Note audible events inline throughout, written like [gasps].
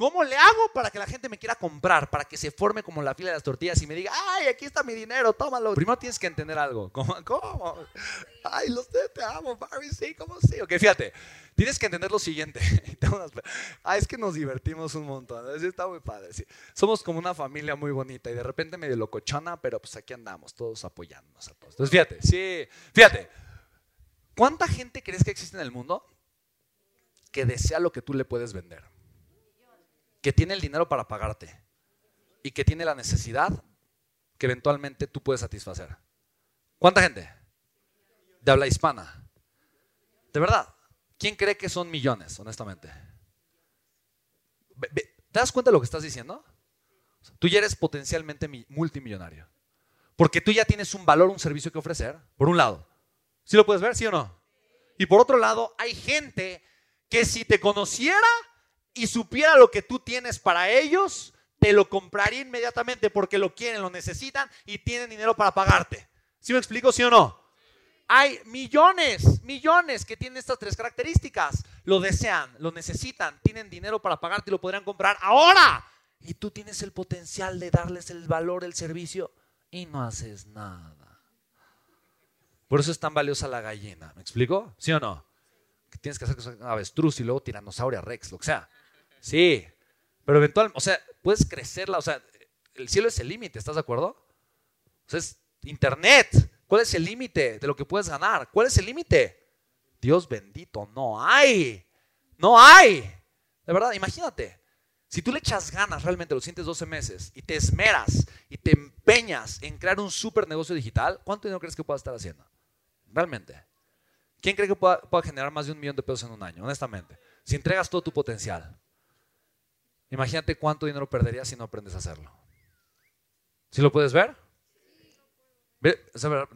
¿Cómo le hago para que la gente me quiera comprar? Para que se forme como la fila de las tortillas y me diga, ay, aquí está mi dinero, tómalo. Primero tienes que entender algo. [laughs] ¿Cómo? Ay, los te amo, Barry, sí, ¿cómo sí? Ok, fíjate. Tienes que entender lo siguiente. [laughs] ah, es que nos divertimos un montón. Está muy padre. Somos como una familia muy bonita y de repente medio locochona, pero pues aquí andamos, todos apoyándonos a todos. Entonces, fíjate, sí, fíjate. ¿Cuánta gente crees que existe en el mundo que desea lo que tú le puedes vender? Que tiene el dinero para pagarte y que tiene la necesidad que eventualmente tú puedes satisfacer. ¿Cuánta gente? De habla hispana. De verdad. ¿Quién cree que son millones, honestamente? ¿Te das cuenta de lo que estás diciendo? Tú ya eres potencialmente multimillonario. Porque tú ya tienes un valor, un servicio que ofrecer, por un lado. ¿Sí lo puedes ver, sí o no? Y por otro lado, hay gente que si te conociera y supiera lo que tú tienes para ellos, te lo compraría inmediatamente porque lo quieren, lo necesitan y tienen dinero para pagarte. ¿Sí me explico, sí o no? Hay millones, millones que tienen estas tres características. Lo desean, lo necesitan, tienen dinero para pagarte y lo podrían comprar ahora. Y tú tienes el potencial de darles el valor, el servicio y no haces nada. Por eso es tan valiosa la gallina. ¿Me explico? ¿Sí o no? Que tienes que hacer cosas avestruz y luego tiranosauria rex, lo que sea. Sí, pero eventualmente, o sea, puedes crecerla, o sea, el cielo es el límite, ¿estás de acuerdo? O sea, es internet. ¿Cuál es el límite de lo que puedes ganar? ¿Cuál es el límite? Dios bendito, no hay. No hay. De verdad, imagínate. Si tú le echas ganas realmente los siguientes 12 meses y te esmeras y te empeñas en crear un super negocio digital, ¿cuánto dinero crees que puedas estar haciendo? Realmente. ¿Quién cree que pueda, pueda, generar más de un millón de pesos en un año? Honestamente. Si entregas todo tu potencial. Imagínate cuánto dinero perderías si no aprendes a hacerlo. ¿Sí lo puedes ver? De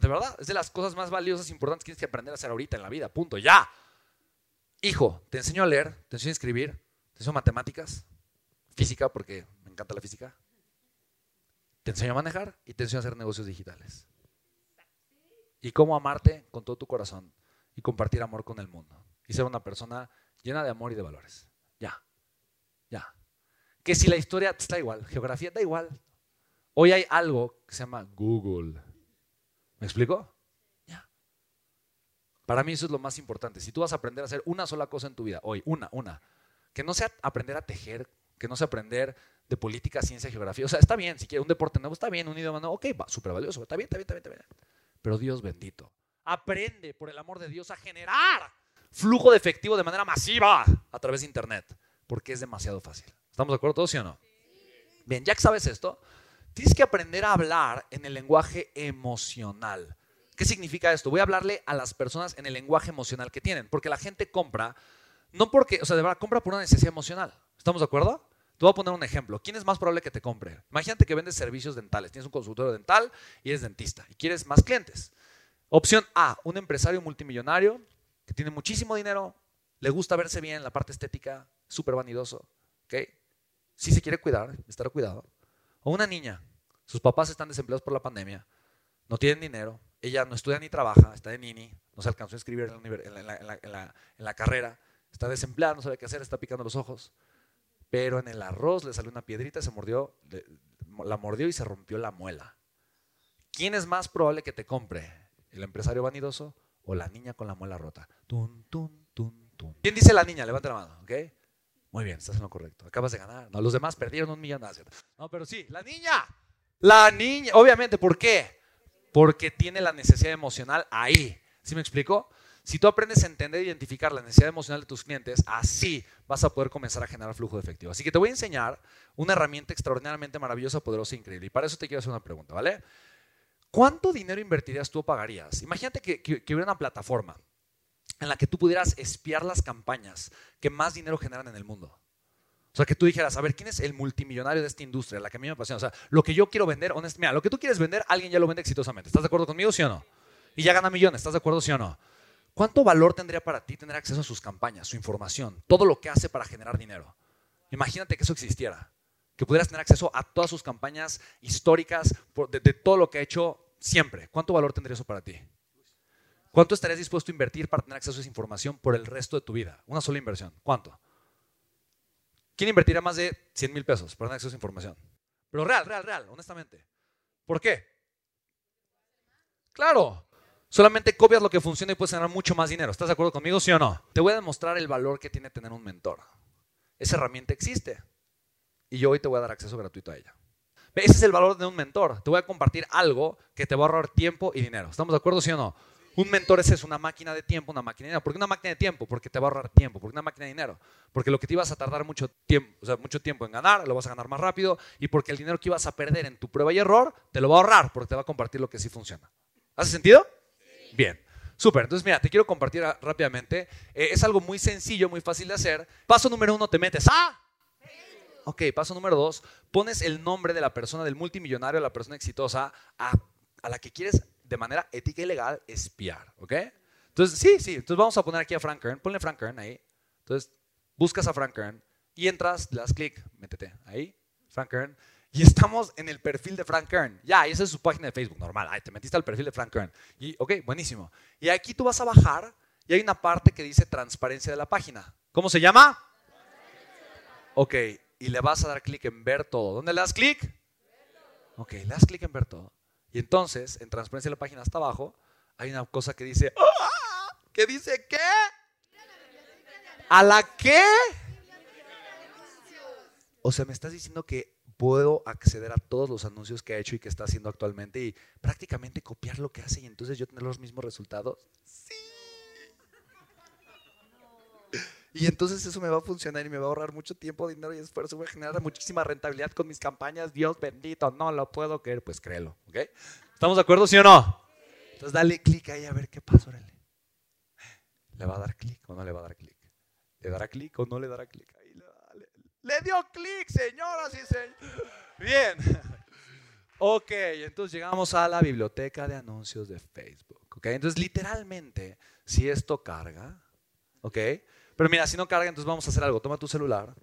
verdad, es de las cosas más valiosas e importantes que tienes que aprender a hacer ahorita en la vida. Punto. Ya. Hijo, te enseño a leer, te enseño a escribir, te enseño matemáticas, física, porque me encanta la física. Te enseño a manejar y te enseño a hacer negocios digitales. Y cómo amarte con todo tu corazón y compartir amor con el mundo. Y ser una persona llena de amor y de valores. Ya. Ya. Que si la historia está igual, geografía da igual. Hoy hay algo que se llama Google. ¿Me explico? Para mí eso es lo más importante. Si tú vas a aprender a hacer una sola cosa en tu vida, hoy, una, una, que no sea aprender a tejer, que no sea aprender de política, ciencia, geografía. O sea, está bien, si quieres un deporte nuevo, está bien, un idioma nuevo, ok, va, súper valioso, está bien, está bien, está bien, está bien. Pero Dios bendito, aprende, por el amor de Dios, a generar flujo de efectivo de manera masiva a través de Internet, porque es demasiado fácil. ¿Estamos de acuerdo todos, sí o no? Bien, ya que sabes esto, Tienes que aprender a hablar en el lenguaje emocional. ¿Qué significa esto? Voy a hablarle a las personas en el lenguaje emocional que tienen, porque la gente compra, no porque, o sea, de verdad, compra por una necesidad emocional. ¿Estamos de acuerdo? Te voy a poner un ejemplo. ¿Quién es más probable que te compre? Imagínate que vendes servicios dentales. Tienes un consultorio dental y eres dentista y quieres más clientes. Opción A, un empresario multimillonario que tiene muchísimo dinero, le gusta verse bien, la parte estética, súper vanidoso. ¿ok? Si se quiere cuidar, estar cuidado. O una niña, sus papás están desempleados por la pandemia, no tienen dinero, ella no estudia ni trabaja, está de nini, no se alcanzó a inscribir en la, carrera, está desempleada, no sabe qué hacer, está picando los ojos. Pero en el arroz le salió una piedrita, se mordió, la mordió y se rompió la muela. ¿quién es más probable que te compre? ¿El empresario vanidoso o la niña con la muela rota? ¿Quién dice la niña? Levanta la mano, ¿ok? Muy bien, estás en lo correcto. Acabas de ganar. No, los demás perdieron un millón. No, pero sí, la niña. La niña, obviamente, ¿por qué? Porque tiene la necesidad emocional ahí. ¿Sí me explico? Si tú aprendes a entender e identificar la necesidad emocional de tus clientes, así vas a poder comenzar a generar flujo de efectivo. Así que te voy a enseñar una herramienta extraordinariamente maravillosa, poderosa e increíble. Y para eso te quiero hacer una pregunta, ¿vale? ¿Cuánto dinero invertirías tú o pagarías? Imagínate que, que, hubiera una plataforma en la que tú pudieras espiar las campañas que más dinero generan en el mundo. O sea, que tú dijeras, a ver, ¿quién es el multimillonario de esta industria? La que a mí me apasiona. O sea, lo que yo quiero vender, honestamente, mira, lo que tú quieres vender, alguien ya lo vende exitosamente. ¿Estás de acuerdo conmigo, sí o no? Y ya gana millones, ¿estás de acuerdo, sí o no? ¿Cuánto valor tendría para ti tener acceso a sus campañas, su información, todo lo que hace para generar dinero? Imagínate que eso existiera, que pudieras tener acceso a todas sus campañas históricas, de, todo lo que ha hecho siempre. ¿Cuánto valor tendría eso para ti? ¿Cuánto estarías dispuesto a invertir para tener acceso a esa información por el resto de tu vida? Una sola inversión. ¿Cuánto? ¿Quién invertiría más de 100 mil pesos para tener acceso a esa información? Pero real, real, real, honestamente. ¿Por qué? Claro, Solamente copias lo que funciona y puedes ganar mucho más dinero. ¿Estás de acuerdo conmigo, sí o no? Te voy a demostrar el valor que tiene tener un mentor. Esa herramienta existe. Y yo hoy te voy a dar acceso gratuito a ella. Ese es el valor de un mentor. Te voy a compartir algo que te va a ahorrar tiempo y dinero. ¿Estamos de acuerdo, sí o no? Un mentor es una máquina de tiempo, una máquina de dinero. ¿Por qué una máquina de tiempo? Porque te va a ahorrar tiempo. ¿Por qué una máquina de dinero? Porque lo que te ibas a tardar mucho tiempo, o sea, mucho tiempo en ganar, lo vas a ganar más rápido. Y porque el dinero que ibas a perder en tu prueba y error, te lo va a ahorrar porque te va a compartir lo que sí funciona. ¿Hace sentido? Bien. Súper, entonces mira, te quiero compartir rápidamente. Eh, es algo muy sencillo, muy fácil de hacer. Paso número uno, te metes a... Ok, paso número dos, pones el nombre de la persona, del multimillonario, la persona exitosa, a, la que quieres de manera ética y legal espiar, ¿ok? Entonces, sí, sí, entonces vamos a poner aquí a Frank Kern, ponle Frank Kern ahí. Entonces, buscas a Frank Kern y entras, le das clic, métete ahí, Frank Kern. Y estamos en el perfil de Frank Kern. Ya, esa es su página de Facebook, normal. Ay, te metiste al perfil de Frank Kern. Y, ok, buenísimo. Y aquí tú vas a bajar y hay una parte que dice transparencia de la página. ¿Cómo se llama? Ok, y le vas a dar clic en ver todo. ¿Dónde le das clic? Ok, le das clic en ver todo. Y entonces, en transparencia de la página hasta abajo, hay una cosa que dice, ¡Ah! ¿qué dice qué? ¿A la qué? O sea, me estás diciendo que puedo acceder a todos los anuncios que ha hecho y que está haciendo actualmente y prácticamente copiar lo que hace y entonces yo tener los mismos resultados. Sí. Y entonces eso me va a funcionar y me va a ahorrar mucho tiempo, dinero y esfuerzo. Voy a generar muchísima rentabilidad con mis campañas. Dios bendito, no lo puedo creer. Pues créelo, ¿ok? ¿Estamos de acuerdo, sí o no? Entonces dale clic ahí a ver qué pasa, órale. ¿Le va a dar clic o no le va a dar clic? ¿Le dará clic o no le dará clic? Le dio clic, señoras y señores. Bien. [laughs] Ok, entonces llegamos a la biblioteca de anuncios de Facebook. Ok, entonces literalmente, si esto carga, ok, pero mira, si no carga, entonces vamos a hacer algo. Toma tu celular,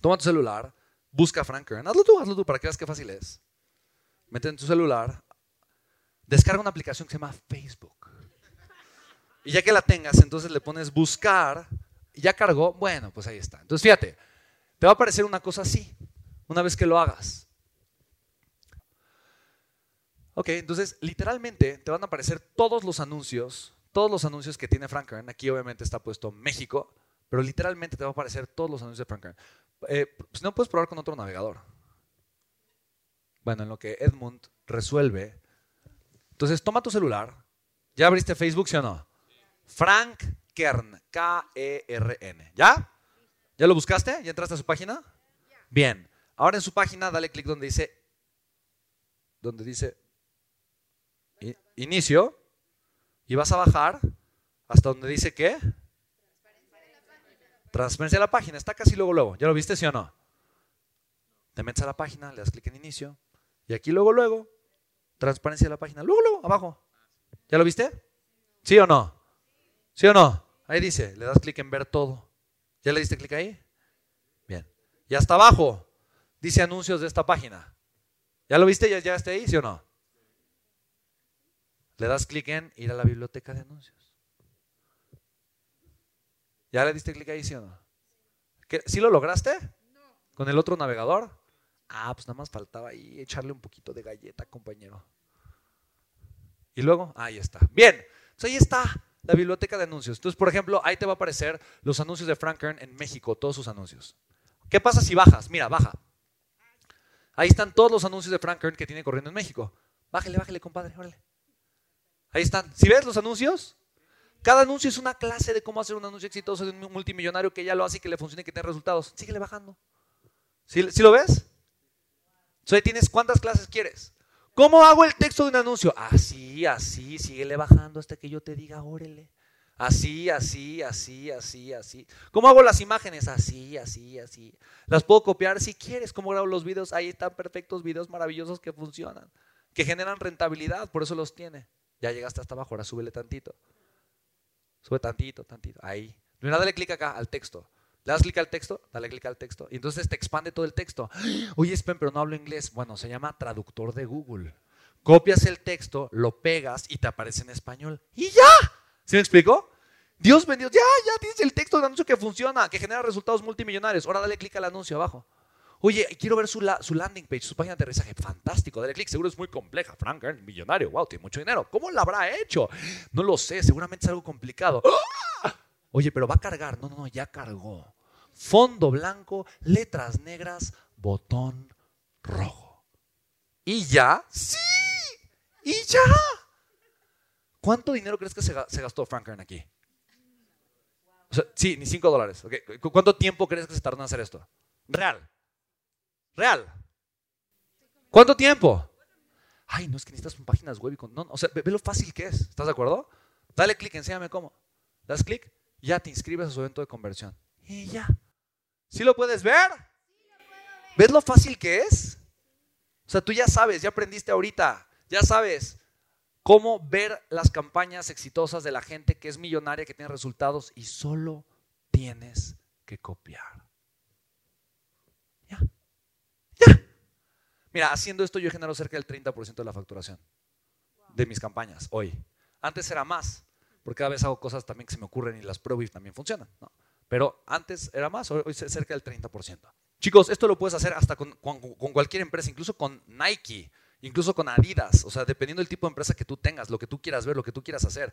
toma tu celular, busca a Frank Kern. Hazlo tú, hazlo tú para que veas qué fácil es. Mete en tu celular, descarga una aplicación que se llama Facebook. Y ya que la tengas, entonces le pones buscar y ya cargó. Bueno, pues ahí está. Entonces fíjate. Te va a aparecer una cosa así, una vez que lo hagas. Ok, entonces literalmente te van a aparecer todos los anuncios, todos los anuncios que tiene Frank Kern. Aquí obviamente está puesto México, pero literalmente te va a aparecer todos los anuncios de Frank Kern. Eh, si no, puedes probar con otro navegador. Bueno, en lo que Edmund resuelve. Entonces, toma tu celular. ¿Ya abriste Facebook, sí o no? Frank Kern, K-E-R-N. ¿Ya? ¿Ya lo buscaste? ¿Ya entraste a su página? Bien. Ahora en su página dale clic donde dice donde dice inicio y vas a bajar hasta donde dice qué? Transparencia de la página. Está casi luego luego. ¿Ya lo viste, sí o no? Te metes a la página, le das clic en inicio y aquí luego luego transparencia de la página. Luego luego abajo. ¿Ya lo viste? ¿Sí o no? ¿Sí o no? Ahí dice, le das clic en ver todo. ¿Ya le diste clic ahí? Bien. Y hasta abajo dice anuncios de esta página. ¿Ya lo viste? ¿Ya, ya está ahí? ¿Sí o no? Le das clic en ir a la biblioteca de anuncios. ¿Ya le diste clic ahí, sí o no? ¿Sí lo lograste? ¿Con el otro navegador? Ah, pues nada más faltaba ahí echarle un poquito de galleta, compañero. Y luego, ahí está. Bien, entonces ahí está la biblioteca de anuncios. Entonces, por ejemplo, ahí te va a aparecer los anuncios de Frank Kern en México, todos sus anuncios. ¿Qué pasa si bajas? Mira, baja. Ahí están todos los anuncios de Frank Kern que tiene corriendo en México. Bájale, bájale, compadre, órale. Ahí están. Si ves los anuncios, cada anuncio es una clase de cómo hacer un anuncio exitoso de un multimillonario que ya lo hace y que le funcione y que tenga resultados. Síguele bajando. ¿Sí, lo ves? Entonces tienes cuántas clases quieres. ¿Cómo hago el texto de un anuncio? Así, así, síguele bajando hasta que yo te diga, órele. Así, así, así, así, así. ¿Cómo hago las imágenes? Así, así, así. Las puedo copiar si quieres. ¿Cómo grabo los videos? Ahí están perfectos videos maravillosos que funcionan, que generan rentabilidad, por eso los tiene. Ya llegaste hasta abajo, ahora súbele tantito. Sube tantito, tantito. Ahí. Mira, dale clic acá al texto. Le das clic al texto, dale clic al texto. Y entonces te expande todo el texto. [gasps] Oye, Spen, pero no hablo inglés. Bueno, se llama traductor de Google. Copias el texto, lo pegas y te aparece en español. Y ya. ¿Sí me explico? Dios bendijo, ya, ya tienes el texto de anuncio que funciona, que genera resultados multimillonarios. Ahora dale clic al anuncio abajo. Oye, quiero ver su, landing page, su página de aterrizaje. Fantástico, dale clic. Seguro es muy compleja. Frank millonario. Wow, tiene mucho dinero. ¿Cómo lo habrá hecho? No lo sé, seguramente es algo complicado. ¡Ah! Oye, pero va a cargar. No, no, no, ya cargó. Fondo blanco, letras negras, botón rojo. ¿Y ya? ¡Sí! ¿Y ya? ¿Cuánto dinero crees que se, gastó Frank aquí? sí, ni 5 dólares. ¿Cuánto tiempo crees que se tardó en hacer esto? Real. Real. ¿Cuánto tiempo? Ay, no es que necesitas páginas web y con... No, o sea, ve, lo fácil que es. ¿Estás de acuerdo? Dale clic, enséñame cómo. Das clic, ya te inscribes a su evento de conversión. Y ya. ¿Sí lo puedes ver? ¿Ves lo fácil que es? O sea, tú ya sabes, ya aprendiste ahorita, ya sabes cómo ver las campañas exitosas de la gente que es millonaria, que tiene resultados y solo tienes que copiar. Ya. Ya. Mira, haciendo esto yo genero cerca del 30% de la facturación de mis campañas hoy. Antes era más, porque cada vez hago cosas también que se me ocurren y las pruebo y también funcionan. Pero antes era más, hoy, es cerca del 30%. Chicos, esto lo puedes hacer hasta con cualquier empresa, incluso con Nike incluso con Adidas, o sea, dependiendo del tipo de empresa que tú tengas, lo que tú quieras ver, lo que tú quieras hacer.